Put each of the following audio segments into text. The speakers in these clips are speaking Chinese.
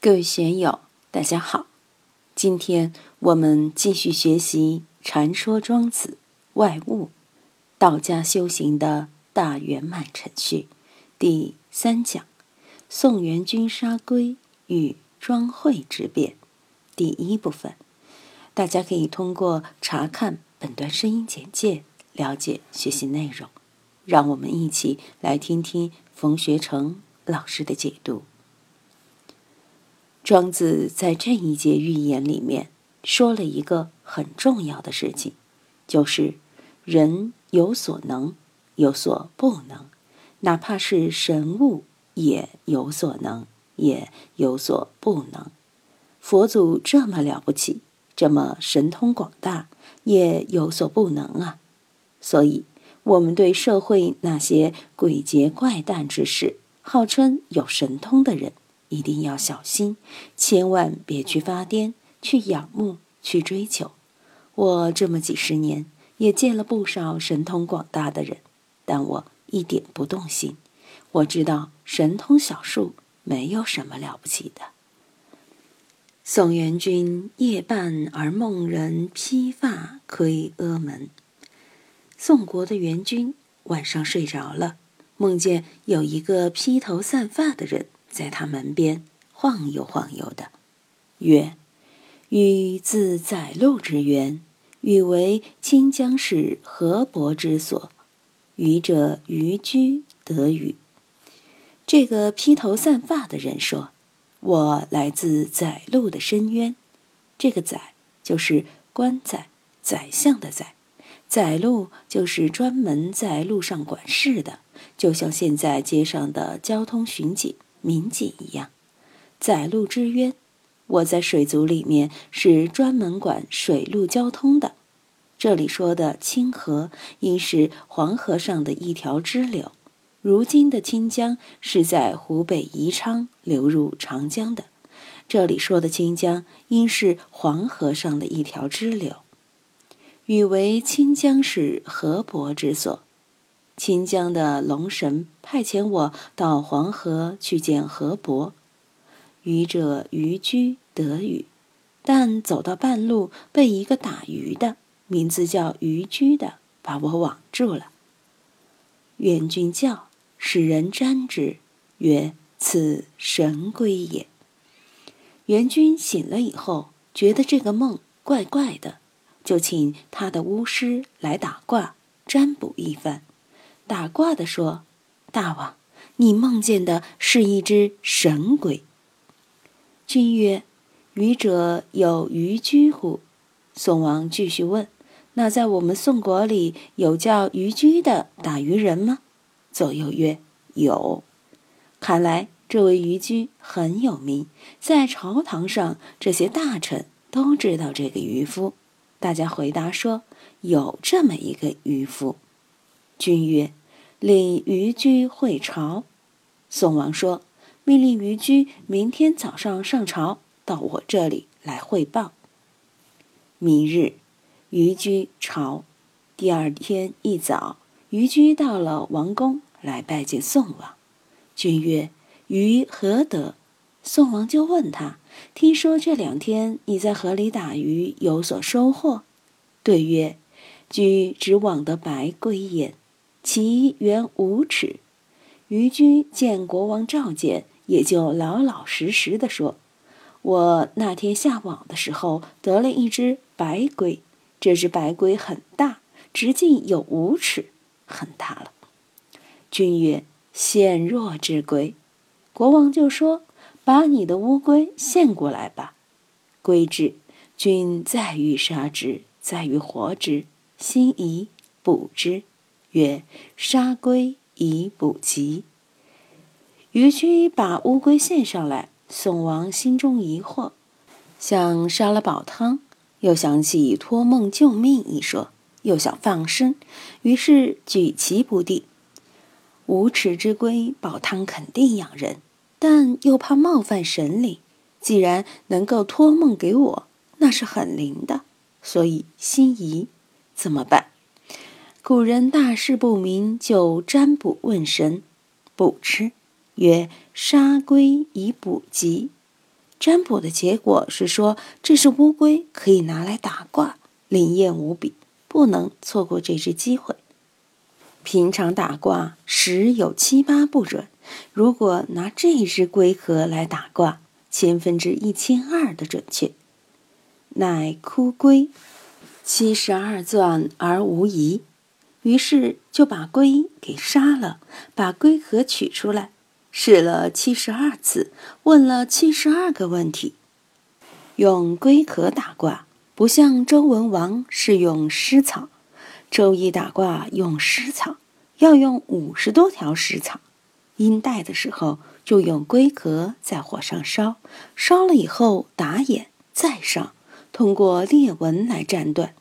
各位学友，大家好！今天我们继续学习《传说庄子外物》，道家修行的大圆满程序第三讲：宋元君杀龟与庄惠之辩第一部分。大家可以通过查看本段声音简介了解学习内容。让我们一起来听听冯学成老师的解读。庄子在这一节寓言里面说了一个很重要的事情，就是人有所能，有所不能，哪怕是神物也有所能，也有所不能。佛祖这么了不起，这么神通广大，也有所不能啊。所以，我们对社会那些诡谲怪诞之事，号称有神通的人。一定要小心，千万别去发癫、去仰慕、去追求。我这么几十年也见了不少神通广大的人，但我一点不动心。我知道神通小术没有什么了不起的。宋元君夜半而梦人披发窥阿门。宋国的元君晚上睡着了，梦见有一个披头散发的人。在他门边晃悠晃悠的，曰：“禹自载路之源，禹为清江氏河伯之所。禹者渔居得禹。”这个披头散发的人说：“我来自载路的深渊。”这个“载”就是官载、宰相的“宰”，载路就是专门在路上管事的，就像现在街上的交通巡警。民警一样，载路之渊。我在水族里面是专门管水陆交通的。这里说的清河，应是黄河上的一条支流。如今的清江是在湖北宜昌流入长江的。这里说的清江，应是黄河上的一条支流。禹为清江是河伯之所。清江的龙神派遣我到黄河去见河伯，愚者渔居得鱼，但走到半路，被一个打鱼的，名字叫渔居的，把我网住了。元君叫，使人瞻之，曰：“此神龟也。”元君醒了以后，觉得这个梦怪怪的，就请他的巫师来打卦占卜一番。打卦的说：“大王，你梦见的是一只神龟。”君曰：“愚者有渔居乎？”宋王继续问：“那在我们宋国里有叫渔居的打渔人吗？”左右曰：“有。”看来这位渔居很有名，在朝堂上这些大臣都知道这个渔夫。大家回答说：“有这么一个渔夫。”君曰。令渔居会朝，宋王说：“命令渔居明天早上上朝，到我这里来汇报。”明日，渔居朝。第二天一早，渔居到了王宫来拜见宋王。君曰：“鱼何得？”宋王就问他：“听说这两天你在河里打鱼有所收获？”对曰：“居只网得白龟焉。”其原无耻，虞居见国王召见，也就老老实实的说：“我那天下网的时候得了一只白龟，这只白龟很大，直径有五尺，很大了。”君曰：“献弱之龟。”国王就说：“把你的乌龟献过来吧。”归至，君再欲杀之，再欲活之，心疑捕之。曰：“杀龟以补疾。”虞居把乌龟献上来，宋王心中疑惑，想杀了煲汤，又想起托梦救命一说，又想放生，于是举棋不定。无耻之龟，煲汤肯定养人，但又怕冒犯神灵。既然能够托梦给我，那是很灵的，所以心疑，怎么办？古人大事不明，就占卜问神，卜吃，曰：“杀龟以补疾。”占卜的结果是说这是乌龟，可以拿来打卦，灵验无比，不能错过这只机会。平常打卦十有七八不准，如果拿这只龟壳来打卦，千分之一千二的准确。乃枯龟，七十二钻而无疑。于是就把龟给杀了，把龟壳取出来，试了七十二次，问了七十二个问题。用龟壳打卦，不像周文王是用湿草。周易打卦用湿草，要用五十多条湿草。阴代的时候就用龟壳在火上烧，烧了以后打眼再上，通过裂纹来斩断。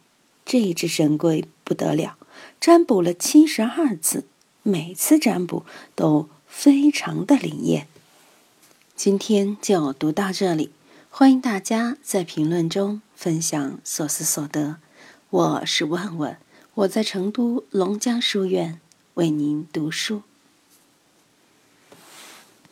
这只神龟不得了，占卜了七十二次，每次占卜都非常的灵验。今天就读到这里，欢迎大家在评论中分享所思所得。我是问问。我在成都龙江书院为您读书。